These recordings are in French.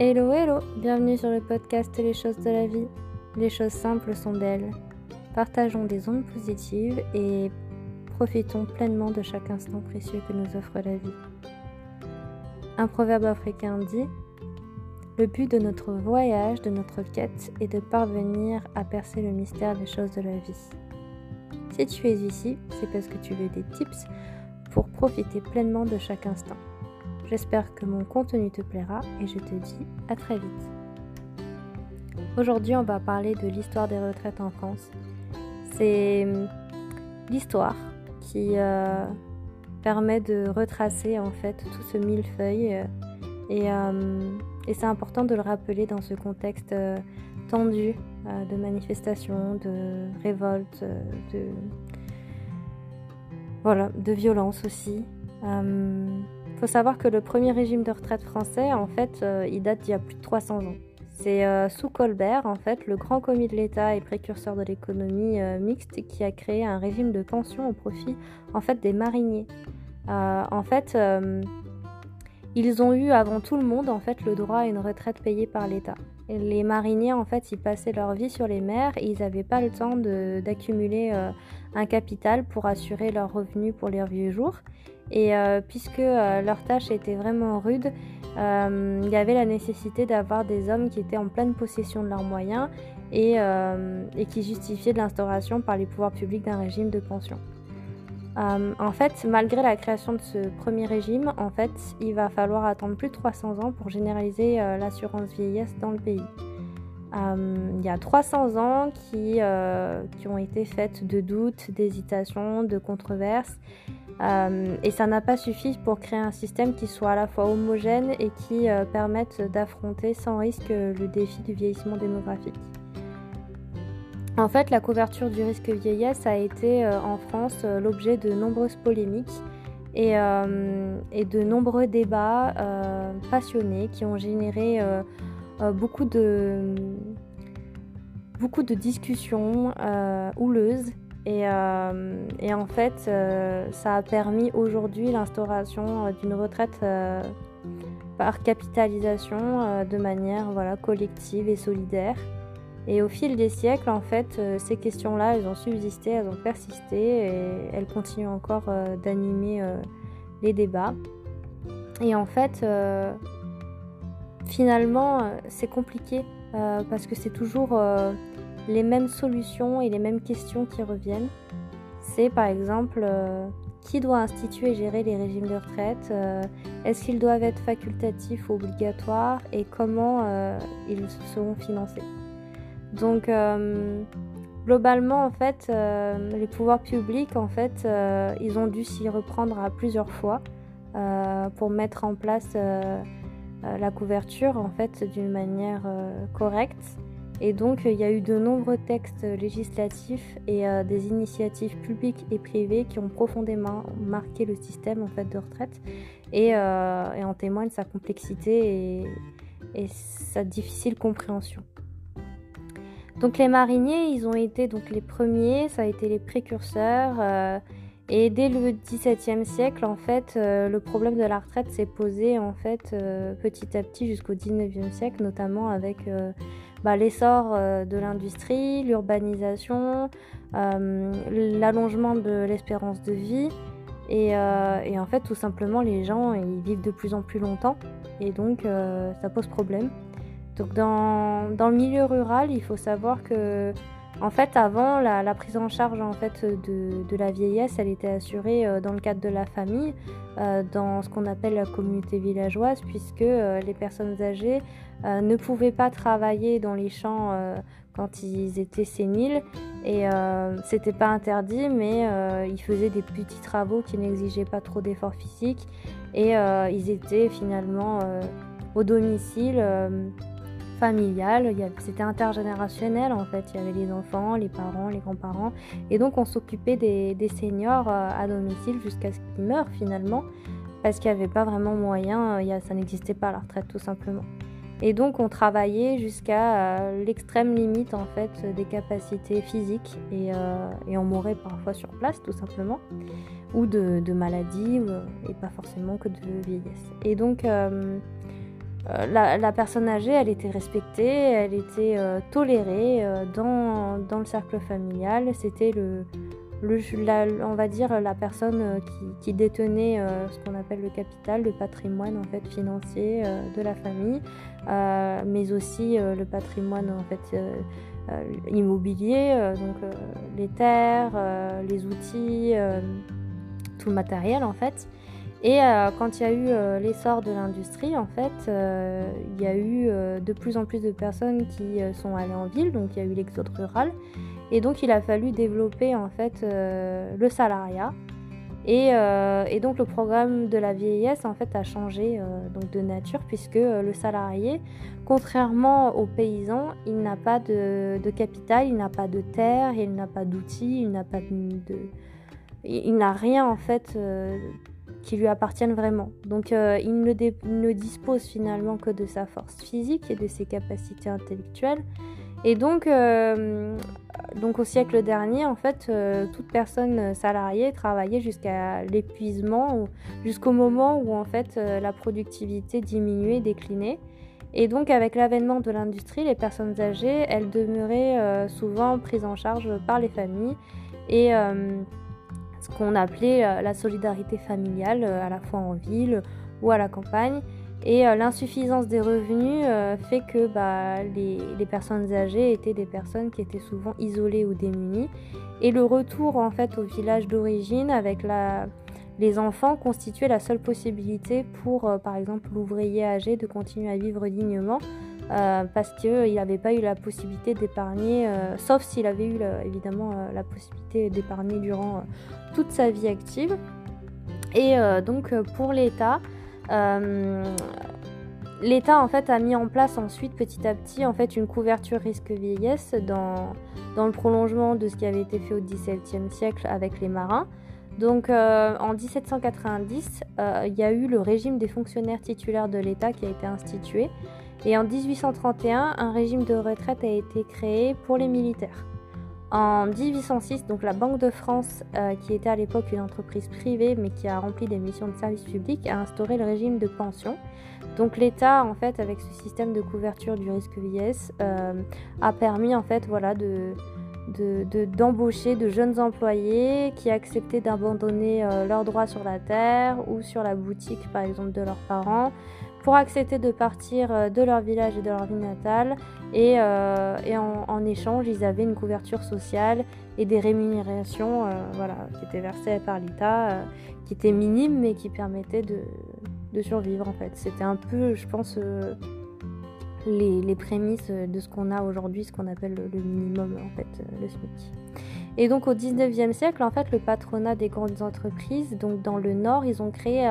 Hello hello, bienvenue sur le podcast Les choses de la vie. Les choses simples sont belles. Partageons des ondes positives et profitons pleinement de chaque instant précieux que nous offre la vie. Un proverbe africain dit Le but de notre voyage, de notre quête, est de parvenir à percer le mystère des choses de la vie. Si tu es ici, c'est parce que tu veux des tips pour profiter pleinement de chaque instant. J'espère que mon contenu te plaira et je te dis à très vite. Aujourd'hui, on va parler de l'histoire des retraites en France. C'est hum, l'histoire qui euh, permet de retracer en fait tout ce millefeuille euh, et, hum, et c'est important de le rappeler dans ce contexte euh, tendu de manifestations, de révoltes, de voilà, de violence aussi. Il faut savoir que le premier régime de retraite français, en fait, euh, il date d'il y a plus de 300 ans. C'est euh, sous Colbert, en fait, le grand commis de l'État et précurseur de l'économie euh, mixte, qui a créé un régime de pension au profit, en fait, des mariniers. en fait, ils ont eu avant tout le monde, en fait, le droit à une retraite payée par l'État. Les mariniers, en fait, passaient leur vie sur les mers et ils n'avaient pas le temps d'accumuler un capital pour assurer leurs revenus pour leurs vieux jours. Et euh, puisque euh, leur tâche était vraiment rude, euh, il y avait la nécessité d'avoir des hommes qui étaient en pleine possession de leurs moyens et, qui justifiaient l'instauration par les pouvoirs publics d'un régime de pension. En fait, malgré la création de ce premier régime, en fait, il va falloir attendre plus de 300 ans pour généraliser l'assurance vieillesse dans le pays. il y a 300 ans qui, qui ont été faites de doutes, d'hésitations, de controverses euh, et ça n'a pas suffi pour créer un système qui soit à la fois homogène et qui euh, permette d'affronter sans risque le défi du vieillissement démographique. En fait, la couverture du risque vieillesse a été euh, en France l'objet de nombreuses polémiques et, de nombreux débats passionnés qui ont généré beaucoup, de, discussions houleuses euh, et, en fait, euh, ça a permis aujourd'hui l'instauration euh, d'une retraite par capitalisation de manière voilà, collective et solidaire. Et au fil des siècles, en fait, ces questions-là, elles ont subsisté, elles ont persisté et elles continuent encore d'animer les débats. Et en fait, finalement, c'est compliqué parce que c'est toujours les mêmes solutions et les mêmes questions qui reviennent. C'est par exemple euh, qui doit instituer et gérer les régimes de retraite euh, Est-ce qu'ils doivent être facultatifs ou obligatoires Et comment euh, ils seront financés Donc globalement en fait les pouvoirs publics en fait ils ont dû s'y reprendre à plusieurs fois pour mettre en place la couverture en fait d'une manière correcte et donc, il y a eu de nombreux textes législatifs et euh, des initiatives publiques et privées qui ont profondément marqué le système en fait, de retraite et, euh, en témoignent sa complexité et, sa difficile compréhension. Donc les mariniers, ils ont été donc les premiers, ça a été les précurseurs. Euh, et dès le XVIIe siècle, en fait, le problème de la retraite s'est posé en fait petit à petit jusqu'au XIXe siècle, notamment avec bah, l'essor euh, de l'industrie, l'urbanisation, euh, l'allongement de l'espérance de vie. Euh, et, en fait, tout simplement, les gens ils vivent de plus en plus longtemps et donc ça pose problème. Donc, dans, dans, le milieu rural, il faut savoir que en fait, avant, la, prise en charge en fait, de, la vieillesse, elle était assurée euh, dans le cadre de la famille, euh, dans ce qu'on appelle la communauté villageoise, puisque euh, les personnes âgées ne pouvaient pas travailler dans les champs quand ils étaient séniles. Et c'était pas interdit, mais ils faisaient des petits travaux qui n'exigeaient pas trop d'efforts physiques. Et ils étaient finalement au domicile familiale, c'était intergénérationnel en fait, il y avait les enfants, les parents, les grands-parents, et donc on s'occupait des, seniors euh, à domicile jusqu'à ce qu'ils meurent finalement, parce qu'il n'y avait pas vraiment moyen, euh, ça n'existait pas la retraite tout simplement. Et donc on travaillait jusqu'à euh, l'extrême limite en fait des capacités physiques et, on mourait parfois sur place tout simplement, ou de, de maladie, et pas forcément que de vieillesse. Et donc la, personne âgée, elle était respectée, elle était tolérée dans, dans, le cercle familial. C'était le, on va dire la personne euh, qui, détenait euh, ce qu'on appelle le capital, le patrimoine en fait financier euh, de la famille, mais aussi le patrimoine en fait immobilier, donc les terres, les outils, tout le matériel en fait. Et quand il y a eu l'essor de l'industrie, en fait, il y a eu de plus en plus de personnes qui sont allées en ville, donc il y a eu l'exode rural. Et donc il a fallu développer en fait euh, le salariat. Euh, et, donc le programme de la vieillesse en fait a changé euh, donc de nature puisque le salarié, contrairement aux paysans, il n'a pas de, capital, il n'a pas de terre, il n'a pas d'outils, il n'a pas de, il n'a rien en fait qui lui appartienne vraiment. Donc il ne, dispose finalement que de sa force physique et de ses capacités intellectuelles. Et donc, euh, donc au siècle dernier, en fait, euh, toute personne salariée travaillait jusqu'à l'épuisement, jusqu'au moment où en fait euh, la productivité diminuait, déclinait. Et donc avec l'avènement de l'industrie, les personnes âgées, elles demeuraient souvent prises en charge par les familles et qu'on appelait la solidarité familiale, à la fois en ville ou à la campagne. Et euh, l'insuffisance des revenus euh, fait que bah, les, personnes âgées étaient des personnes qui étaient souvent isolées ou démunies. Et le retour en fait au village d'origine avec les enfants constituait la seule possibilité pour, euh, par exemple, l'ouvrier âgé de continuer à vivre dignement. parce qu'il n'avait pas eu la possibilité d'épargner, sauf s'il avait eu évidemment la possibilité d'épargner durant toute sa vie active. Et donc pour l'État, euh, L'État en fait a mis en place ensuite petit à petit en fait une couverture risque vieillesse dans, dans le prolongement de ce qui avait été fait au XVIIe siècle avec les marins. Donc euh, en 1790, euh, il y a eu le régime des fonctionnaires titulaires de l'État qui a été institué. Et en 1831, un régime de retraite a été créé pour les militaires. En 1806, donc la Banque de France, euh, qui était à l'époque une entreprise privée mais qui a rempli des missions de service public, a instauré le régime de pension. Donc l'État, en fait, avec ce système de couverture du risque vieillesse, euh, a permis en fait, voilà, de, d'embaucher de, jeunes employés qui acceptaient d'abandonner euh, leurs droits sur la terre ou sur la boutique, par exemple, de leurs parents, pour accepter de partir de leur village et de leur ville natale et, euh, en, échange, ils avaient une couverture sociale et des rémunérations euh, voilà, qui étaient versées par l'État, euh, qui étaient minimes mais qui permettaient de, survivre en fait. C'était un peu, je pense, les, prémices de ce qu'on a aujourd'hui, ce qu'on appelle le, minimum en fait, le SMIC. Et donc au 19e siècle, en fait, le patronat des grandes entreprises, donc dans le Nord, ils ont créé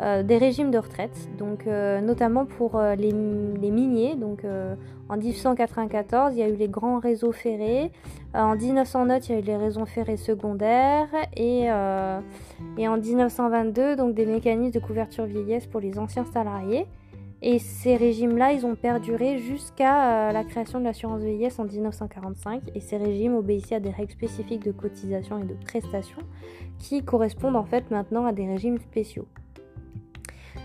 euh, des régimes de retraite, donc euh, notamment pour euh, les, miniers. Donc en 1894, il y a eu les grands réseaux ferrés. en 1909, il y a eu les réseaux ferrés secondaires et, et en 1922, donc des mécanismes de couverture vieillesse pour les anciens salariés. Et ces régimes-là, ils ont perduré jusqu'à la création de l'assurance vieillesse en 1945. Et ces régimes obéissaient à des règles spécifiques de cotisation et de prestations qui correspondent en fait maintenant à des régimes spéciaux.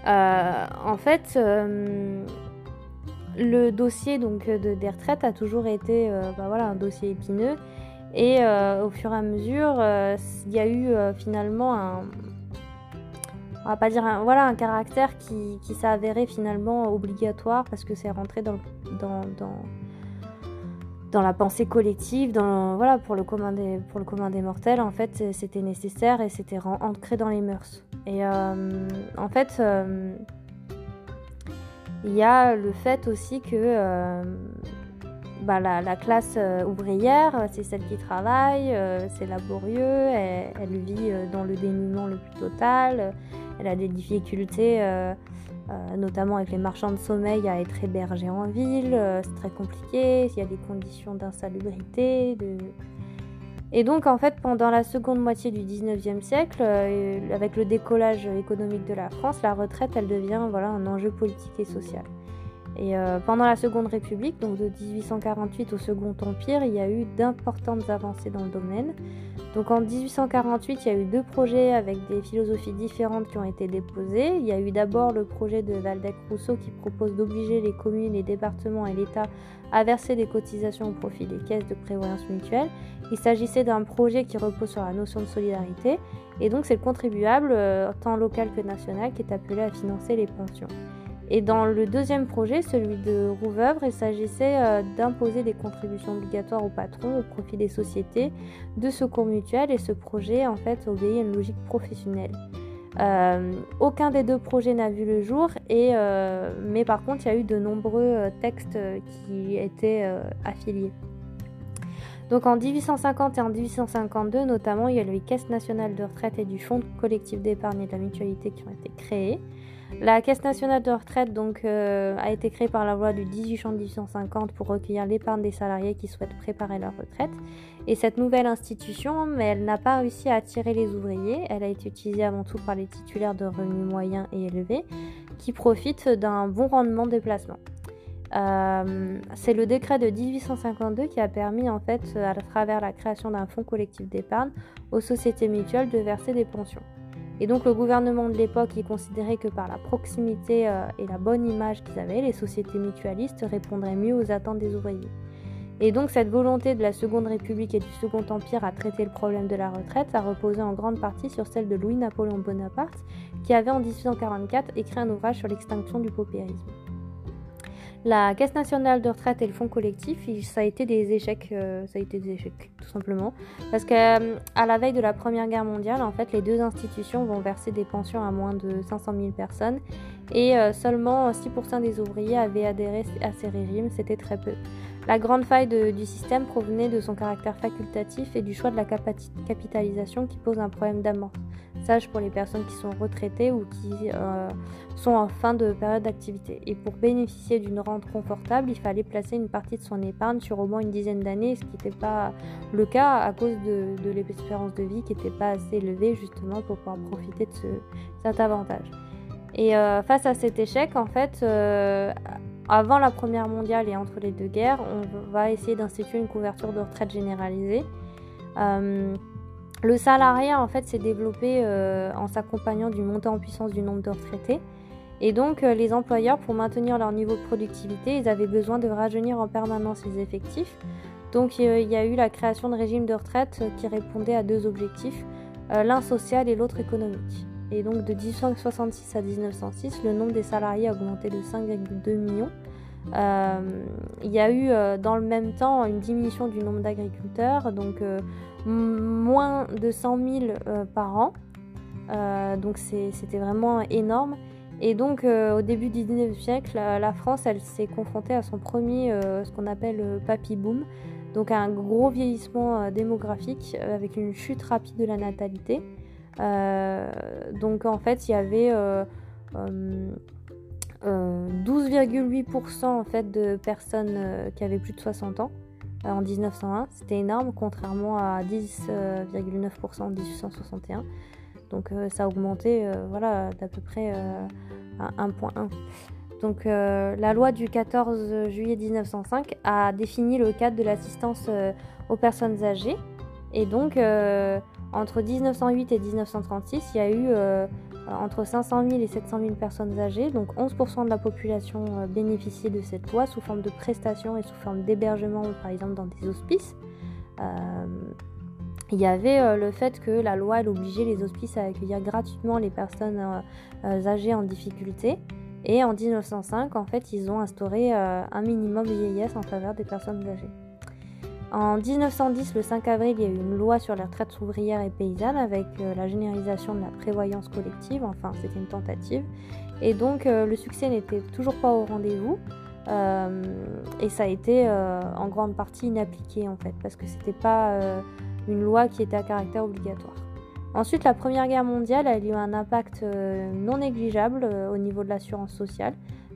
Euh, en fait, euh, le dossier donc, de, des retraites a toujours été euh, bah, voilà, un dossier épineux. Et au fur et à mesure, il y a eu finalement un, on va pas dire un, voilà, un caractère qui, qui s'est avéré finalement obligatoire parce que c'est rentré dans, dans, dans, dans, la pensée collective, voilà, pour, le commun des, pour le commun des mortels, en fait, c'était nécessaire et c'était ancré dans les mœurs. Et euh, en fait, euh, il y a le fait aussi que euh, bah, la, classe ouvrière, c'est celle qui travaille, c'est laborieux, elle, vit dans le dénuement le plus total, elle a des difficultés, notamment avec les marchands de sommeil, à être hébergée en ville, c'est très compliqué, il y a des conditions d'insalubrité, et donc en fait pendant la seconde moitié du 19e siècle, euh, avec le décollage économique de la France, la retraite elle devient voilà, un enjeu politique et social. Et euh, pendant la Seconde République, donc de 1848 au Second Empire, il y a eu d'importantes avancées dans le domaine. Donc en 1848, il y a eu deux projets avec des philosophies différentes qui ont été déposés. Il y a eu d'abord le projet de Valdec-Rousseau qui propose d'obliger les communes, les départements et l'État à verser des cotisations au profit des caisses de prévoyance mutuelle. Il s'agissait d'un projet qui repose sur la notion de solidarité et donc c'est le contribuable, euh, tant local que national, qui est appelé à financer les pensions. Et dans le deuxième projet, celui de Rouveuvre, il s'agissait euh, d'imposer des contributions obligatoires aux patrons au profit des sociétés de secours mutuels et ce projet en fait obéit à une logique professionnelle. Euh, aucun des deux projets n'a vu le jour, et, euh, mais par contre il y a eu de nombreux textes qui étaient affiliés. Donc en 1850 et en 1852 notamment, il y a les caisses nationales de retraite et du fonds collectif d'épargne et de la mutualité qui ont été créés. La Caisse nationale de retraite donc, euh, a été créée par la loi du 18 juin 1850 pour recueillir l'épargne des salariés qui souhaitent préparer leur retraite. Et cette nouvelle institution, mais elle n'a pas réussi à attirer les ouvriers. Elle a été utilisée avant tout par les titulaires de revenus moyens et élevés qui profitent d'un bon rendement des placements. Euh, c'est le décret de 1852 qui a permis, en fait, à travers la création d'un fonds collectif d'épargne, aux sociétés mutuelles de verser des pensions. Et donc le gouvernement de l'époque y considérait que par la proximité euh, et la bonne image qu'ils avaient, les sociétés mutualistes répondraient mieux aux attentes des ouvriers. Et donc cette volonté de la Seconde République et du Second Empire à traiter le problème de la retraite a reposé en grande partie sur celle de Louis-Napoléon Bonaparte, qui avait en 1844 écrit un ouvrage sur l'extinction du paupérisme. La Caisse nationale de retraite et le fonds collectif, ça a été des échecs, euh, ça a été des échecs tout simplement, parce qu'à euh, la veille de la Première Guerre mondiale, en fait, les deux institutions vont verser des pensions à moins de 500 000 personnes. Et euh, seulement 6% des ouvriers avaient adhéré à ces régimes, c'était très peu. La grande faille du système provenait de son caractère facultatif et du choix de la capitalisation qui pose un problème d'amorçage pour les personnes qui sont retraitées ou qui euh, sont en fin de période d'activité. Et pour bénéficier d'une rente confortable, il fallait placer une partie de son épargne sur au moins une dizaine d'années, ce qui n'était pas le cas à cause de, l'espérance de vie qui n'était pas assez élevée justement pour pouvoir profiter de cet avantage. Et euh, face à cet échec, en fait, euh, avant la Première mondiale et entre les deux guerres, on va essayer d'instituer une couverture de retraite généralisée. Euh, le salariat, en fait, s'est développé en s'accompagnant du montant en puissance du nombre de retraités. Et donc, euh, les employeurs, pour maintenir leur niveau de productivité, ils avaient besoin de rajeunir en permanence les effectifs. Donc, il y a eu la création de régimes de retraite qui répondaient à deux objectifs, l'un social et l'autre économique. Et donc de 1866 à 1906, le nombre des salariés a augmenté de 5,2 millions. Euh, il y a eu euh, dans le même temps une diminution du nombre d'agriculteurs, donc euh, moins de 100 000 par an. donc c'était vraiment énorme. Et donc au début du 19e siècle, la, France, elle s'est confrontée à son premier, ce qu'on appelle papy boom, donc un gros vieillissement démographique avec une chute rapide de la natalité. Euh, donc en fait, il y avait 12,8% euh, euh, en fait de personnes qui avaient plus de 60 ans en 1901. C'était énorme, contrairement à 10,9% en 1861. Donc ça a augmenté voilà, d'à peu près à 1,1. Donc la loi du 14 juillet 1905 a défini le cadre de l'assistance aux personnes âgées. Et donc entre 1908 et 1936, il y a eu euh, entre 500 000 et 700 000 personnes âgées, donc 11% de la population euh, bénéficiait de cette loi sous forme de prestations et sous forme d'hébergement, par exemple dans des hospices. Euh, il y avait le fait que la loi elle obligeait les hospices à accueillir gratuitement les personnes âgées en difficulté. Et en 1905, en fait, ils ont instauré un minimum vieillesse en faveur des personnes âgées. En 1910, le 5 avril, il y a eu une loi sur les retraites ouvrières et paysannes avec euh, la généralisation de la prévoyance collective. Enfin, c'était une tentative. Et donc, euh, le succès n'était toujours pas au rendez-vous. Euh, et ça a été en grande partie inappliqué en fait, parce que c'était pas une loi qui était à caractère obligatoire. Ensuite, la Première Guerre mondiale a eu un impact non négligeable au niveau de l'assurance sociale.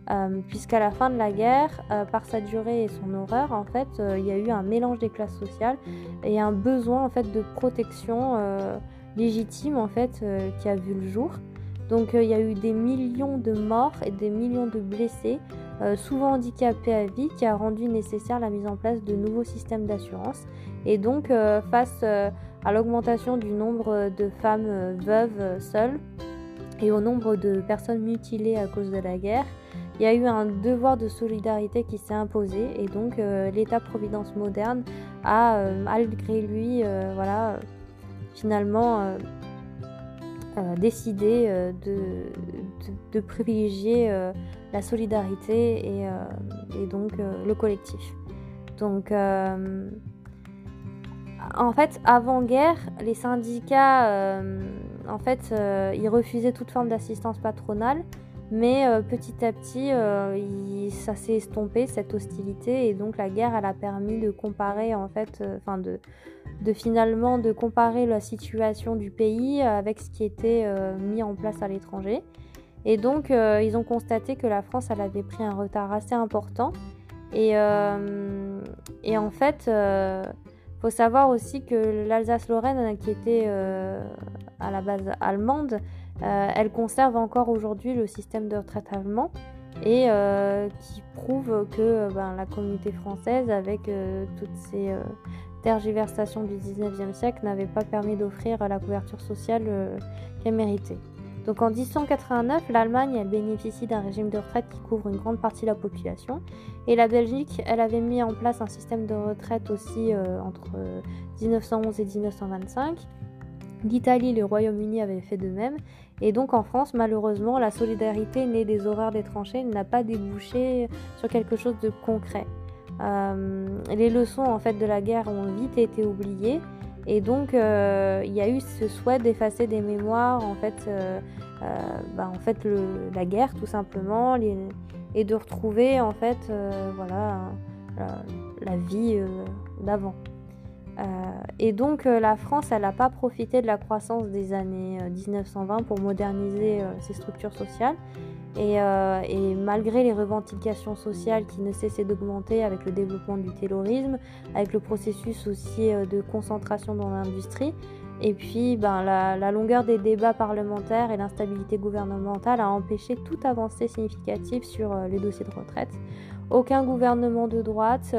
Euh, puisqu'à la fin de la guerre, euh, par sa durée et son horreur, en fait, euh, il y a eu un mélange des classes sociales et un besoin en fait de protection légitime en fait qui a vu le jour. Donc il y a eu des millions de morts et des millions de blessés, souvent handicapés à vie, qui a rendu nécessaire la mise en place de nouveaux systèmes d'assurance. Et donc face à à l'augmentation du nombre de femmes veuves seules et au nombre de personnes mutilées à cause de la guerre, il y a eu un devoir de solidarité qui s'est imposé et donc euh, l'État-providence moderne a, euh, malgré lui, euh, voilà, finalement décidé de, privilégier la solidarité et, et donc le collectif. Donc, en fait, avant-guerre, les syndicats, en fait, ils refusaient toute forme d'assistance patronale mais euh, petit à petit, euh, ça s'est estompé cette hostilité et donc la guerre, elle a permis de comparer en fait, euh, enfin de, de, finalement de comparer la situation du pays avec ce qui était mis en place à l'étranger. Et donc ils ont constaté que la France, avait pris un retard assez important. Et, et en fait, faut savoir aussi que l'Alsace-Lorraine, qui était à la base allemande, euh, elle conserve encore aujourd'hui le système de retraite allemand et euh, qui prouve que euh, ben, la communauté française, avec toutes ces tergiversations du 19e siècle, n'avait pas permis d'offrir la couverture sociale qu'elle méritait. Donc en 1889, l'Allemagne elle bénéficie d'un régime de retraite qui couvre une grande partie de la population. Et la Belgique, elle avait mis en place un système de retraite aussi entre 1911 et 1925. L'Italie et le Royaume-Uni avaient fait de même. Et donc en France, malheureusement, la solidarité née des horreurs des tranchées n'a pas débouché sur quelque chose de concret. Euh, les leçons en fait de la guerre ont vite été oubliées et donc euh, il y a eu ce souhait d'effacer des mémoires en fait, euh, bah, en fait la guerre tout simplement et de retrouver en fait voilà la vie d'avant. Euh, et donc euh, la France, elle n'a pas profité de la croissance des années 1920 euh, pour moderniser ses structures sociales. Et, malgré les revendications sociales qui ne cessaient d'augmenter avec le développement du terrorisme, avec le processus aussi de concentration dans l'industrie, et puis ben, la, longueur des débats parlementaires et l'instabilité gouvernementale a empêché toute avancée significative sur les dossiers de retraite. Aucun gouvernement de droite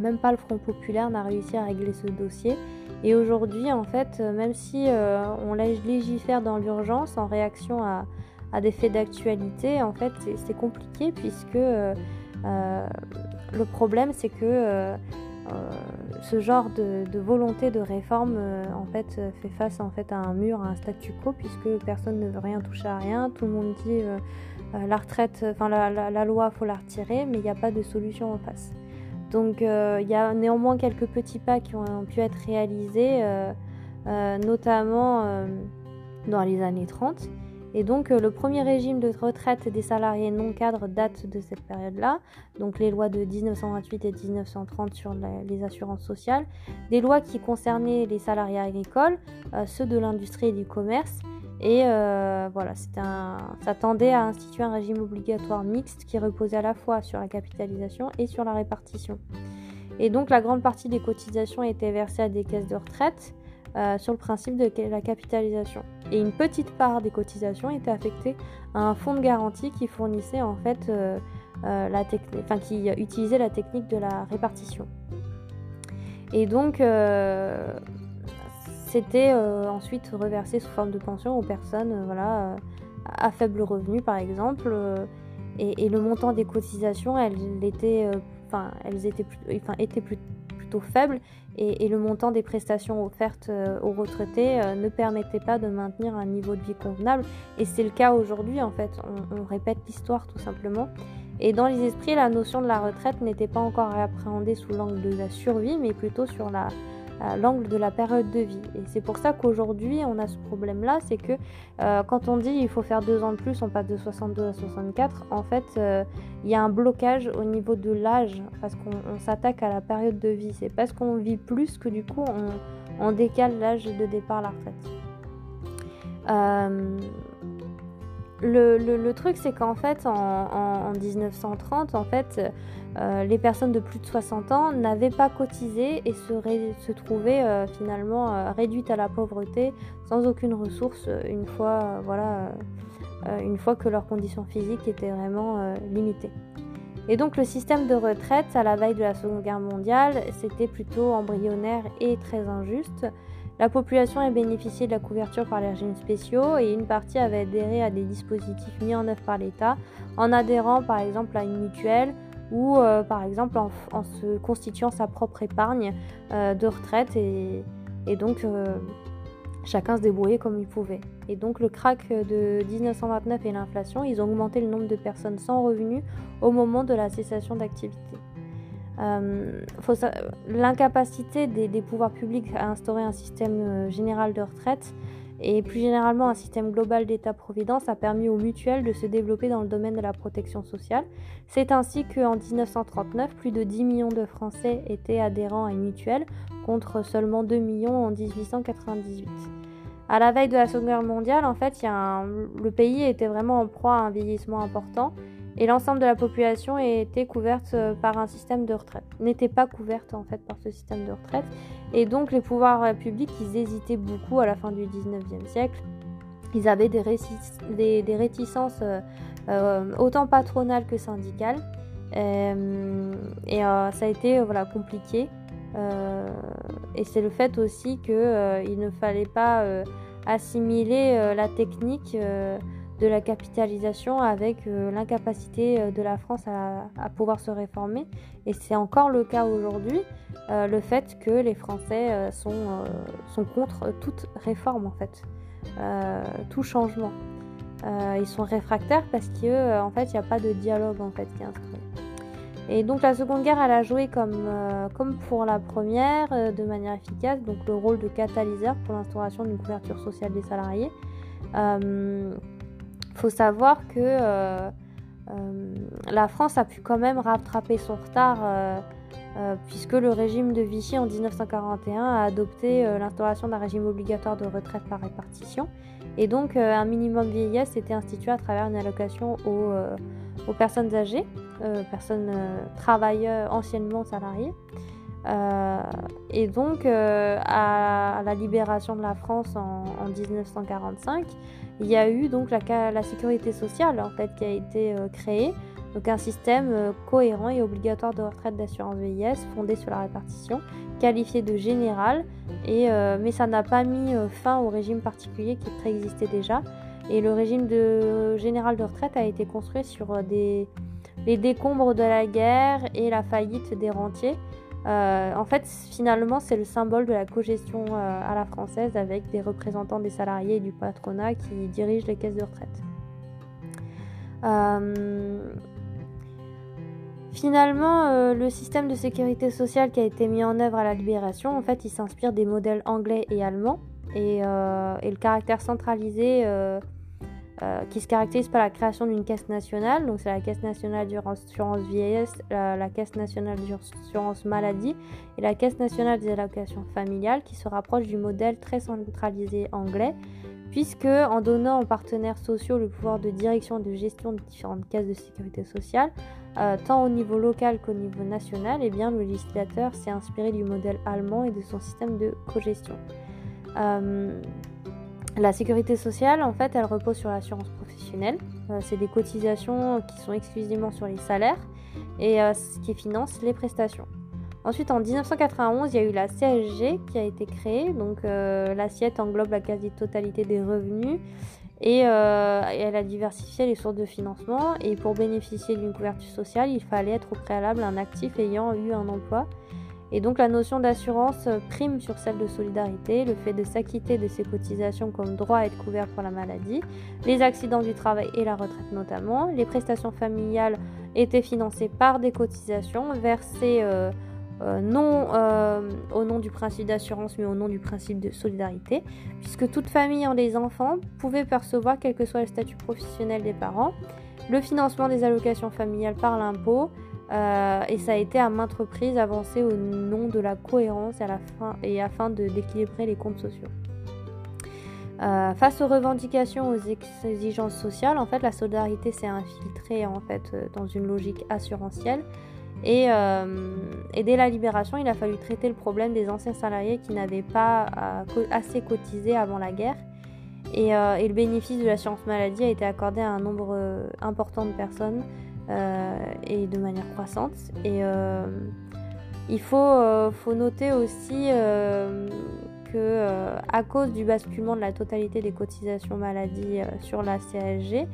même pas le Front populaire n'a réussi à régler ce dossier. Et aujourd'hui, en fait, euh, même si euh, on légifère dans l'urgence en réaction à, des faits d'actualité, en fait, c'est compliqué puisque euh, le problème, c'est que ce genre de, volonté de réforme, fait, face en fait à un mur, à un statu quo, puisque personne ne veut rien toucher à rien. Tout le monde dit la retraite, enfin la, la, la, loi, faut la retirer, mais il n'y a pas de solution en face. Donc euh, il y a néanmoins quelques petits pas qui ont pu être réalisés, euh, euh, notamment dans les années 30. Et donc le premier régime de retraite des salariés non cadres date de cette période-là, donc les lois de 1928 et 1930 sur les assurances sociales, des lois qui concernaient les salariés agricoles, ceux de l'industrie et du commerce, et euh, voilà, ça tendait à instituer un régime obligatoire mixte qui reposait à la fois sur la capitalisation et sur la répartition. Et donc la grande partie des cotisations était versée à des caisses de retraite euh, sur le principe de la capitalisation. Et une petite part des cotisations était affectée à un fonds de garantie qui fournissait en fait euh, la qui utilisait la technique de la répartition. Et donc c'était euh, ensuite reversé sous forme de pension aux personnes euh, voilà, euh, à faible revenu par exemple. Et, le montant des cotisations, elles, étaient, elles étaient, étaient plutôt faibles et, le montant des prestations offertes aux retraités ne permettait pas de maintenir un niveau de vie convenable. Et c'est le cas aujourd'hui en fait, on, on répète l'histoire tout simplement. Et dans les esprits, la notion de la retraite n'était pas encore appréhendée sous l'angle de la survie, mais plutôt sur la, l'angle de la période de vie. Et c'est pour ça qu'aujourd'hui, on a ce problème-là, c'est que euh, quand on dit il faut faire deux ans de plus, on passe de 62 à 64, en fait, euh, il y a un blocage au niveau de l'âge, parce qu'on s'attaque à la période de vie. C'est parce qu'on vit plus que du coup, on, décale l'âge de départ à la retraite. Euh, le, truc, c'est qu'en fait, en, 1930, en fait, euh, les personnes de plus de 60 ans n'avaient pas cotisé et se, trouvaient euh, finalement euh, réduites à la pauvreté sans aucune ressource une fois, voilà, une fois que leurs conditions physiques étaient vraiment limitées. Et donc le système de retraite à la veille de la Seconde Guerre mondiale, c'était plutôt embryonnaire et très injuste. La population a bénéficié de la couverture par les régimes spéciaux et une partie avait adhéré à des dispositifs mis en œuvre par l'État en adhérant par exemple à une mutuelle ou euh, par exemple en, se constituant sa propre épargne euh, de retraite et, donc euh, chacun se débrouillait comme il pouvait. Et donc le crack de 1929 et l'inflation, ils ont augmenté le nombre de personnes sans revenus au moment de la cessation d'activité. Euh, l'incapacité des, pouvoirs publics à instaurer un système euh, général de retraite et plus généralement un système global d'État-providence a permis aux mutuelles de se développer dans le domaine de la protection sociale. C'est ainsi qu'en 1939, plus de 10 millions de Français étaient adhérents à une mutuelle contre seulement 2 millions en 1898. À la veille de la Seconde Guerre mondiale, en fait, le pays était vraiment en proie à un vieillissement important et l'ensemble de la population était couverte euh, par un système de retraite, n'était pas couverte en fait par ce système de retraite. Et donc les pouvoirs euh, publics, ils hésitaient beaucoup à la fin du 19e siècle. Ils avaient des, réticences euh, autant patronales que syndicales. et ça a été voilà, compliqué. et c'est le fait aussi qu'il ne fallait pas assimiler la technique de la capitalisation avec euh, l'incapacité euh, de la France à, pouvoir se réformer. Et c'est encore le cas aujourd'hui, euh, le fait que les Français sont, sont contre toute réforme en fait, tout changement. ils sont réfractaires parce qu'en en fait il n'y a pas de dialogue en fait qui est instauré. Et donc la Seconde Guerre, elle a joué comme, comme pour la première, de manière efficace, donc le rôle de catalyseur pour l'instauration d'une couverture sociale des salariés faut savoir que euh, euh, la France a pu quand même rattraper son retard euh, puisque le régime de Vichy en 1941 a adopté l'instauration d'un régime obligatoire de retraite par répartition. Et donc un minimum vieillesse était institué à travers une allocation aux, personnes âgées, personnes travailleurs anciennement salariées. Et donc, à, la libération de la France en 1945, il y a eu donc la, sécurité sociale en fait qui a été euh, créée, donc un système euh, cohérent et obligatoire de retraite d'assurance vieillesse fondé sur la répartition, qualifié de général, et, euh, mais ça n'a pas mis fin au régime particulier qui préexistait déjà. Et le régime de général de retraite a été construit sur les décombres de la guerre et la faillite des rentiers. Euh, en fait, finalement, c'est le symbole de la cogestion euh, à la française avec des représentants des salariés et du patronat qui dirigent les caisses de retraite. Euh, finalement, le système de sécurité sociale qui a été mis en œuvre à la libération, en fait, il s'inspire des modèles anglais et allemands et le caractère centralisé euh, qui se caractérise par la création d'une caisse nationale, donc c'est la caisse nationale d'assurance vieillesse, la, caisse nationale d'assurance maladie et la caisse nationale des allocations familiales qui se rapproche du modèle très centralisé anglais, puisque en donnant aux partenaires sociaux le pouvoir de direction et de gestion de différentes caisses de sécurité sociale, euh, tant au niveau local qu'au niveau national, eh bien, le législateur s'est inspiré du modèle allemand et de son système de cogestion. Euh, la sécurité sociale, en fait, elle repose sur l'assurance professionnelle. Euh, c'est des cotisations qui sont exclusivement sur les salaires et euh, ce qui finance les prestations. Ensuite, en 1991, il y a eu la CSG qui a été créée. Donc, euh, l'assiette englobe la quasi-totalité des revenus et, elle a diversifié les sources de financement. Et pour bénéficier d'une couverture sociale, il fallait être au préalable un actif ayant eu un emploi et donc la notion d'assurance prime sur celle de solidarité, le fait de s'acquitter de ses cotisations comme droit à être couvert pour la maladie, les accidents du travail et la retraite notamment. Les prestations familiales étaient financées par des cotisations versées euh, euh, non euh, au nom du principe d'assurance mais au nom du principe de solidarité, puisque toute famille en des enfants pouvait percevoir, quel que soit le statut professionnel des parents, le financement des allocations familiales par l'impôt euh, et ça a été à maintes reprises avancé au nom de la cohérence et, à la fin, afin d'équilibrer les comptes sociaux. Euh, face aux revendications, aux exigences sociales, en fait, la solidarité s'est infiltrée en fait euh, dans une logique assurantielle. Et, dès la libération, il a fallu traiter le problème des anciens salariés qui n'avaient pas assez cotisé avant la guerre. Et, le bénéfice de l'assurance maladie a été accordé à un nombre important de personnes et de manière croissante. Et euh, il faut, euh, faut, noter aussi que à cause du basculement de la totalité des cotisations maladie sur la CSG,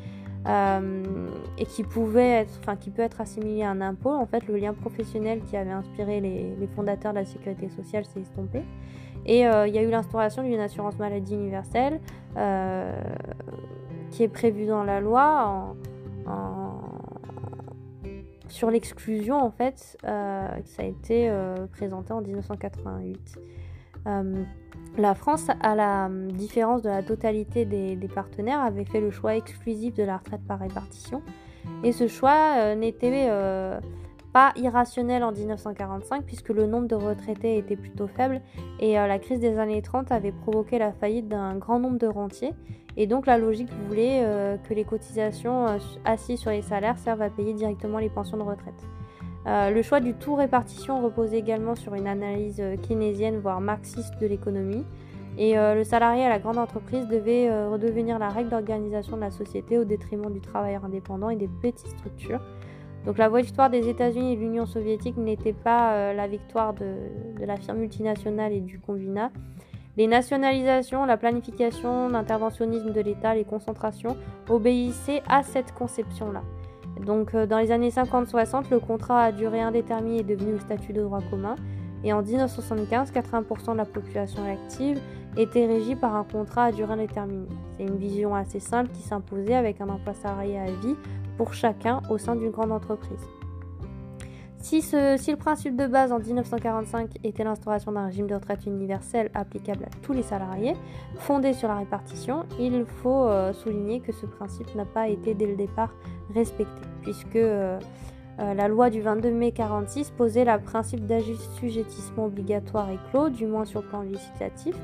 et qui pouvait être, enfin qui peut être assimilé à un impôt. En fait, le lien professionnel qui avait inspiré les, les fondateurs de la sécurité sociale s'est estompé. Et il y a eu l'instauration d'une assurance maladie universelle qui est prévue dans la loi en, sur l'exclusion en fait. ça a été présenté en 1988. La France, à la différence de la totalité des, partenaires, avait fait le choix exclusif de la retraite par répartition. Et ce choix euh, n'était euh, irrationnel en 1945 puisque le nombre de retraités était plutôt faible et euh, la crise des années 30 avait provoqué la faillite d'un grand nombre de rentiers. Et donc la logique voulait que les cotisations assises sur les salaires servent à payer directement les pensions de retraite. Euh, le choix du tout répartition repose également sur une analyse euh, keynésienne, voire marxiste de l'économie. Et euh, le salarié à la grande entreprise devait redevenir la règle d'organisation de la société au détriment du travailleur indépendant et des petites structures. Donc la victoire des États-Unis et de l'Union soviétique n'était pas la victoire de, de, la firme multinationale et du combinat. Les nationalisations, la planification, l'interventionnisme de l'État, les concentrations obéissaient à cette conception-là. Donc euh, dans les années 50-60, le contrat à durée indéterminée est devenu le statut de droit commun. Et en 1975, 80% de la population active était régie par un contrat à durée indéterminée. C'est une vision assez simple qui s'imposait avec un emploi salarié à vie pour chacun au sein d'une grande entreprise. Si, si, le principe de base en 1945 était l'instauration d'un régime de retraite universel applicable à tous les salariés, fondé sur la répartition, il faut euh, souligner que ce principe n'a pas été dès le départ respecté, puisque euh, euh, la loi du 22 mai 1946 posait le principe d'assujettissement obligatoire et clos, du moins sur le plan législatif,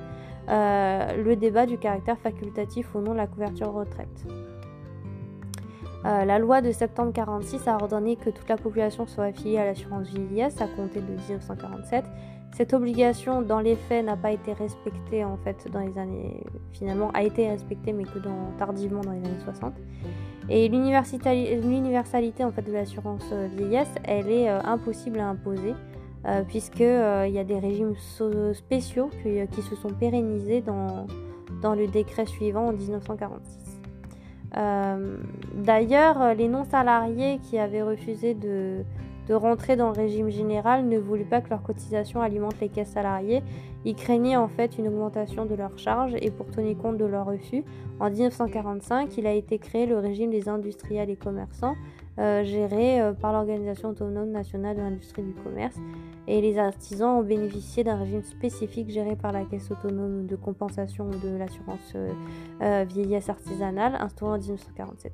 le débat du caractère facultatif ou non de la couverture retraite. Euh, la loi de septembre 1946 a ordonné que toute la population soit affiliée à l'assurance vieillesse à compter de 1947. Cette obligation, dans les faits, n'a pas été respectée en fait dans les années. Finalement, a été respectée, mais que tardivement dans les années 60. Et l'universalité en fait de l'assurance euh, vieillesse, elle est euh, impossible à imposer. Puisqu'il y a des régimes spéciaux qui, se sont pérennisés dans, le décret suivant en 1946. Euh, d'ailleurs, les non-salariés qui avaient refusé de, rentrer dans le régime général ne voulaient pas que leur cotisation alimente les caisses salariées. Ils craignaient en fait une augmentation de leurs charges et pour tenir compte de leur refus, en 1945, il a été créé le régime des industriels et commerçants euh, géré euh, par l'Organisation autonome nationale de l'industrie du commerce. Et les artisans ont bénéficié d'un régime spécifique géré par la Caisse autonome de compensation de l'assurance euh, vieillesse artisanale, instaurée en 1947.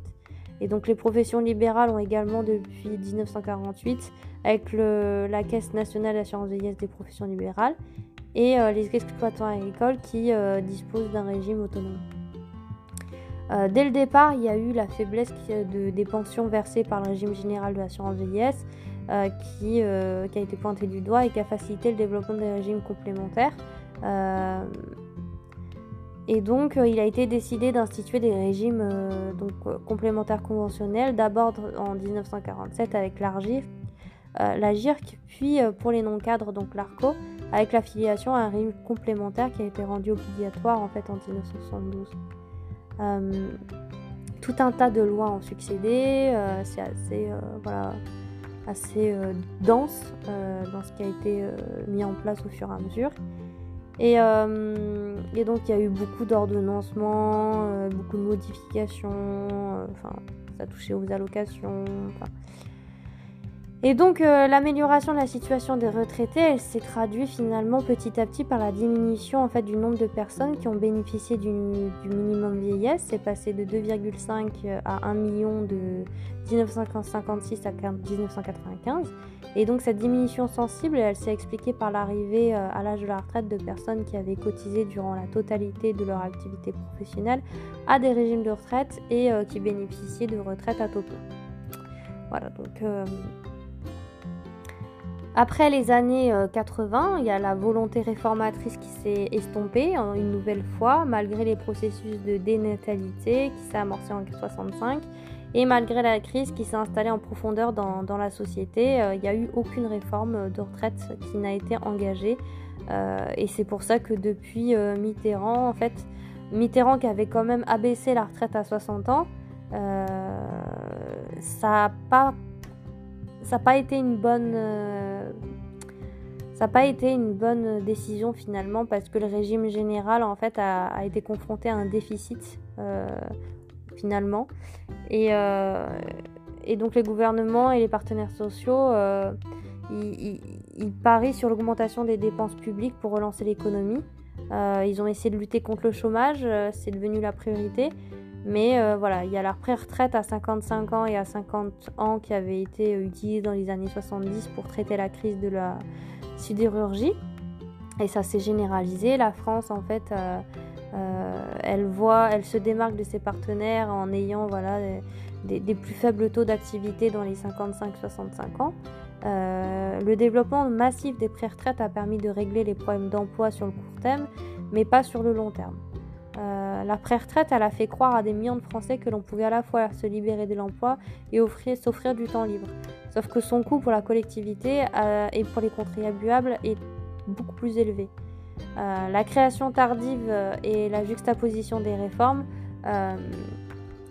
Et donc les professions libérales ont également depuis 1948 avec la Caisse nationale d'assurance vieillesse des professions libérales et les exploitants agricoles qui disposent d'un régime autonome. Euh, dès le départ, il y a eu la faiblesse des pensions versées par le régime général de l'assurance vieillesse euh, euh, qui, a été pointée du doigt et qui a facilité le développement des régimes complémentaires. et donc, il a été décidé d'instituer des régimes complémentaires conventionnels, d'abord en 1947 avec l'ARGIF, la GIRC, puis pour les non-cadres, donc l'ARCO, avec l'affiliation à un régime complémentaire qui a été rendu obligatoire en fait en 1972. Euh, tout un tas de lois ont succédé, euh, c'est assez, euh, voilà, assez dense dans ce qui a été mis en place au fur et à mesure. Et, et donc il y a eu beaucoup d'ordonnancements, beaucoup de modifications, enfin ça touchait aux allocations. Et donc euh, l'amélioration de la situation des retraités, elle s'est traduite finalement petit à petit par la diminution en fait du nombre de personnes qui ont bénéficié du, minimum vieillesse. C'est passé de 2,5 à 1 million de 1956 à 1995. Et donc cette diminution sensible, elle s'est expliquée par l'arrivée euh, à l'âge de la retraite de personnes qui avaient cotisé durant la totalité de leur activité professionnelle à des régimes de retraite et euh, qui bénéficiaient de retraite à taux plein. Voilà, donc après les années 80, euh, il y a la volonté réformatrice qui s'est estompée une nouvelle fois, malgré les processus de dénatalité qui s'est amorcé en 65 et malgré la crise qui s'est installée en profondeur dans, la société, euh, il n'y a eu aucune réforme de retraite qui n'a été engagée. Et c'est pour ça que depuis Mitterrand, en fait, Mitterrand qui avait quand même abaissé la retraite à 60 ans, ça n'a pas, ça pas été une bonne ça n'a pas été une bonne décision finalement parce que le régime général en fait a, été confronté à un déficit euh, finalement. Euh, et, donc les gouvernements et les partenaires sociaux, euh, ils, parient sur l'augmentation des dépenses publiques pour relancer l'économie. ils ont essayé de lutter contre le chômage, c'est devenu la priorité. Mais voilà, il y a la pré-retraite à 55 ans et à 50 ans qui avait été utilisée dans les années 70 pour traiter la crise de la, sidérurgie. Et ça s'est généralisé. La France, en fait, euh, euh, elle voit, elle se démarque de ses partenaires en ayant voilà, des, plus faibles taux d'activité dans les 55-65 ans. Euh, le développement massif des pré-retraites a permis de régler les problèmes d'emploi sur le court terme, mais pas sur le long terme. La pré-retraite, elle a fait croire à des millions de Français que l'on pouvait à la fois se libérer de l'emploi et offrir, s'offrir du temps libre. Sauf que son coût pour la collectivité euh, et pour les contribuables est beaucoup plus élevé. Euh, la création tardive euh, et la juxtaposition des réformes,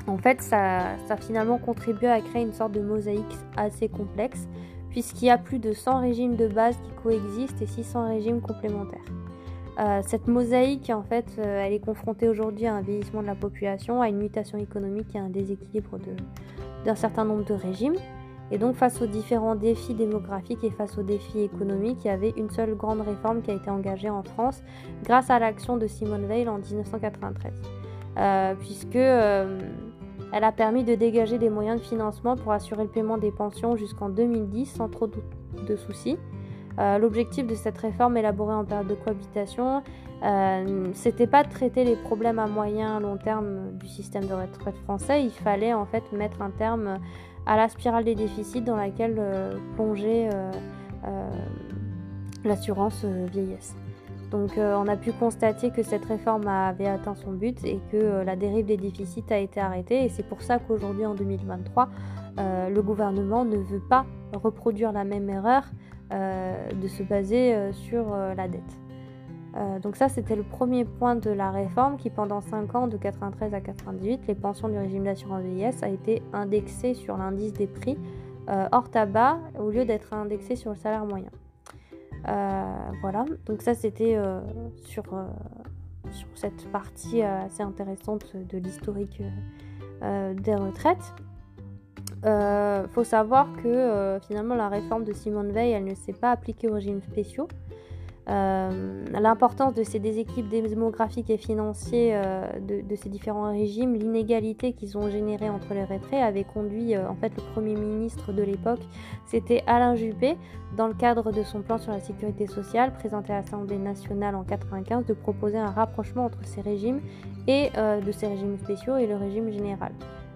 en fait, ça, ça, a finalement contribué à créer une sorte de mosaïque assez complexe, puisqu'il y a plus de 100 régimes de base qui coexistent et 600 régimes complémentaires. Cette mosaïque, en fait, elle est confrontée aujourd'hui à un vieillissement de la population, à une mutation économique et à un déséquilibre d'un certain nombre de régimes. Et donc face aux différents défis démographiques et face aux défis économiques, il y avait une seule grande réforme qui a été engagée en France grâce à l'action de Simone Veil en 1993, euh, puisque euh, elle a permis de dégager des moyens de financement pour assurer le paiement des pensions jusqu'en 2010 sans trop de soucis. Euh, l'objectif de cette réforme élaborée en période de cohabitation, c'était pas de traiter les problèmes à moyen long terme du système de retraite français, il fallait en fait mettre un terme à la spirale des déficits dans laquelle euh, plongeait euh, euh, l'assurance vieillesse. Donc on a pu constater que cette réforme avait atteint son but et que la dérive des déficits a été arrêtée et c'est pour ça qu'aujourd'hui en 2023 le gouvernement ne veut pas reproduire la même erreur de se baser sur la dette. Euh, donc ça, c'était le premier point de la réforme qui, pendant 5 ans, de 93 à 98, les pensions du régime d'assurance vieillesse a été indexées sur l'indice des prix euh, hors tabac au lieu d'être indexé sur le salaire moyen. Euh, voilà, donc ça c'était sur, sur, cette partie assez intéressante de l'historique des retraites. Il faut savoir que finalement la réforme de Simone Veil, elle ne s'est pas appliquée aux régimes spéciaux. Euh, l'importance de ces déséquilibres démographiques et financiers euh, de, ces différents régimes, l'inégalité qu'ils ont générée entre les retraités avait conduit euh, en fait le premier ministre de l'époque, c'était Alain Juppé, dans le cadre de son plan sur la sécurité sociale présenté à l'Assemblée nationale en 95, de proposer un rapprochement entre ces régimes et de ces régimes spéciaux et le régime général.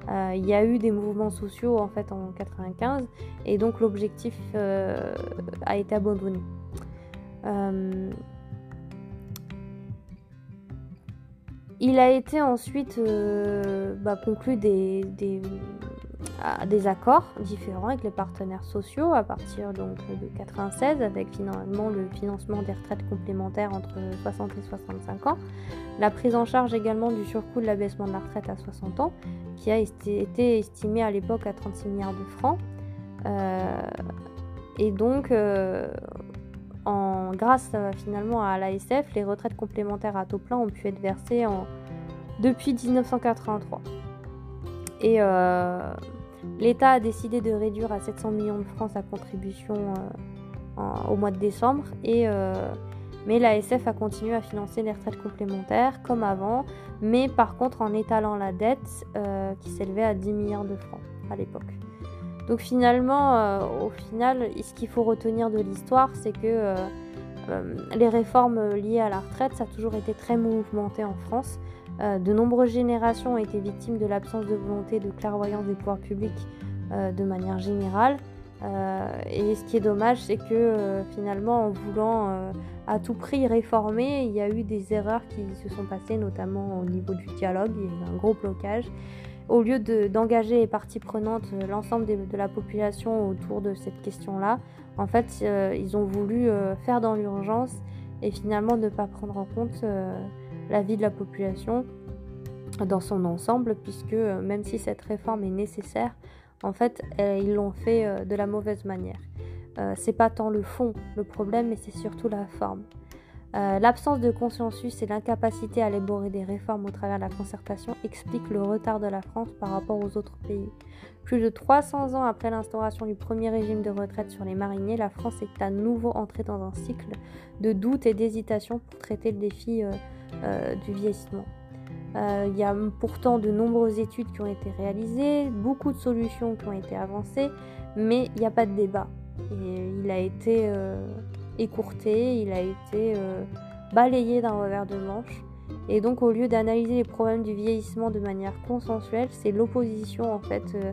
Il y a eu des mouvements sociaux en fait en 95 et donc l'objectif a été abandonné. Euh, il a été ensuite euh, bah, conclu des, des, accords différents avec les partenaires sociaux à partir donc, de 96 avec finalement le financement des retraites complémentaires entre 60 et 65 ans, la prise en charge également du surcoût de l'abaissement de la retraite à 60 ans qui a été estimé à l'époque à 36 milliards de francs. Euh, et donc, en, grâce euh, finalement à l'ASF, les retraites complémentaires à taux plein ont pu être versées depuis 1983. Et euh, l'État a décidé de réduire à 700 millions de francs sa contribution euh, au mois de décembre. Et, mais l'ASF a continué à financer les retraites complémentaires comme avant, mais par contre en étalant la dette qui s'élevait à 10 milliards de francs à l'époque. Donc finalement, euh, au final, ce qu'il faut retenir de l'histoire, c'est que euh, euh, les réformes liées à la retraite, ça a toujours été très mouvementé en France. De nombreuses générations ont été victimes de l'absence de volonté de clairvoyance des pouvoirs publics de manière générale. et ce qui est dommage, c'est que finalement, en voulant à tout prix réformer, il y a eu des erreurs qui se sont passées, notamment au niveau du dialogue. Il y a eu un gros blocage au lieu d'engager les parties prenantes, euh, l'ensemble de, la population autour de cette question-là, en fait, euh, ils ont voulu euh, faire dans l'urgence et finalement ne pas prendre en compte la vie de la population dans son ensemble, puisque même si cette réforme est nécessaire, en fait, ils l'ont fait de la mauvaise manière. c'est pas tant le fond le problème, mais c'est surtout la forme. Euh, l'absence de consensus et l'incapacité à élaborer des réformes au travers de la concertation expliquent le retard de la France par rapport aux autres pays. Plus de 300 ans après l'instauration du premier régime de retraite sur les mariniers, la France est à nouveau entrée dans un cycle de doute et d'hésitation pour traiter le défi euh, euh, du vieillissement. Il y a pourtant de nombreuses études qui ont été réalisées, beaucoup de solutions qui ont été avancées, mais il n'y a pas de débat. Il a été écourté, il a été euh, balayé d'un revers de manche. Et donc au lieu d'analyser les problèmes du vieillissement de manière consensuelle, c'est l'opposition en fait euh,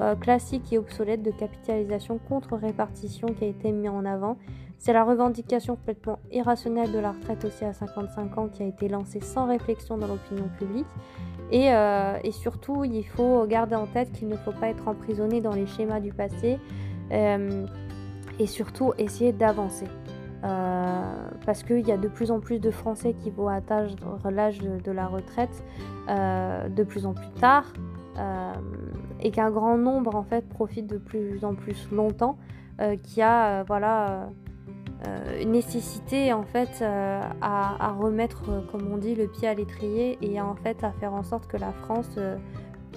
euh, classique et obsolète de capitalisation contre répartition qui a été mis en avant. C'est la revendication complètement irrationnelle de la retraite aussi à 55 ans qui a été lancée sans réflexion dans l'opinion publique. Et, et, surtout, il faut garder en tête qu'il ne faut pas être emprisonné dans les schémas du passé et surtout essayer d'avancer. Euh, parce qu'il y a de plus en plus de Français qui vont atteindre l'âge de, la retraite euh, de plus en plus tard euh, et qu'un grand nombre en fait profite de plus en plus longtemps, qui a voilà une nécessité en fait à, remettre, comme on dit, le pied à l'étrier et en fait à faire en sorte que la France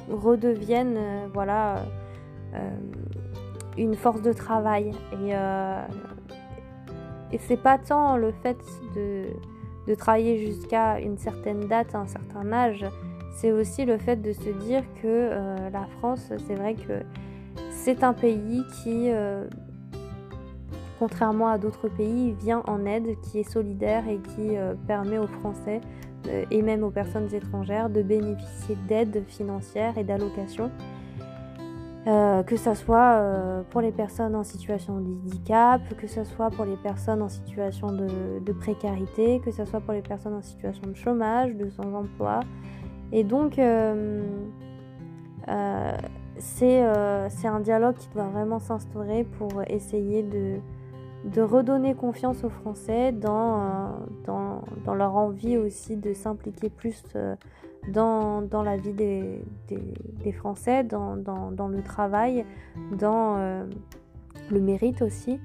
redevienne voilà une force de travail. Et, euh, et c'est pas tant le fait de, travailler jusqu'à une certaine date, un certain âge, c'est aussi le fait de se dire que euh, la France, c'est vrai que c'est un pays qui, euh, contrairement à d'autres pays, vient en aide, qui est solidaire et qui permet aux Français et même aux personnes étrangères de bénéficier d'aides financières et d'allocations euh, que ce soit euh, pour les personnes en situation de handicap, que ce soit pour les personnes en situation de, précarité, que ce soit pour les personnes en situation de chômage, de sans emploi. Et donc, euh, c'est un dialogue qui doit vraiment s'instaurer pour essayer de, de, redonner confiance aux Français dans, dans, leur envie aussi de s'impliquer plus dans, dans la vie des, Français, dans, le travail, dans euh, le mérite aussi.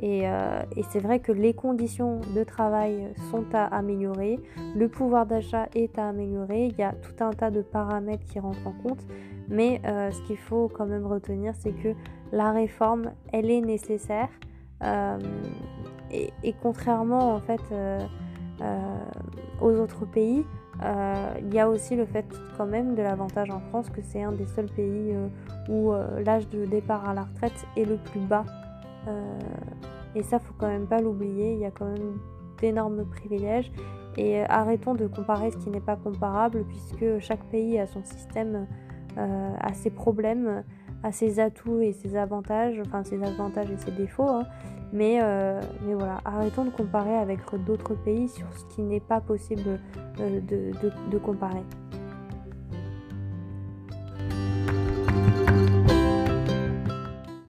Et, euh, c'est vrai que les conditions de travail sont à améliorer, le pouvoir d'achat est à améliorer, il y a tout un tas de paramètres qui rentrent en compte, mais euh, ce qu'il faut quand même retenir, c'est que la réforme, elle est nécessaire. Et, et, contrairement en fait aux autres pays, euh, il y a aussi le fait quand même de l'avantage en France que c'est un des seuls pays euh, où euh, l'âge de départ à la retraite est le plus bas. et ça, faut quand même pas l'oublier. Il y a quand même d'énormes privilèges. Et arrêtons de comparer ce qui n'est pas comparable puisque chaque pays a son système, a ses problèmes, a ses atouts et ses avantages, enfin ses avantages et ses défauts. Hein. Mais, euh, mais voilà, arrêtons de comparer avec d'autres pays sur ce qui n'est pas possible euh, de comparer.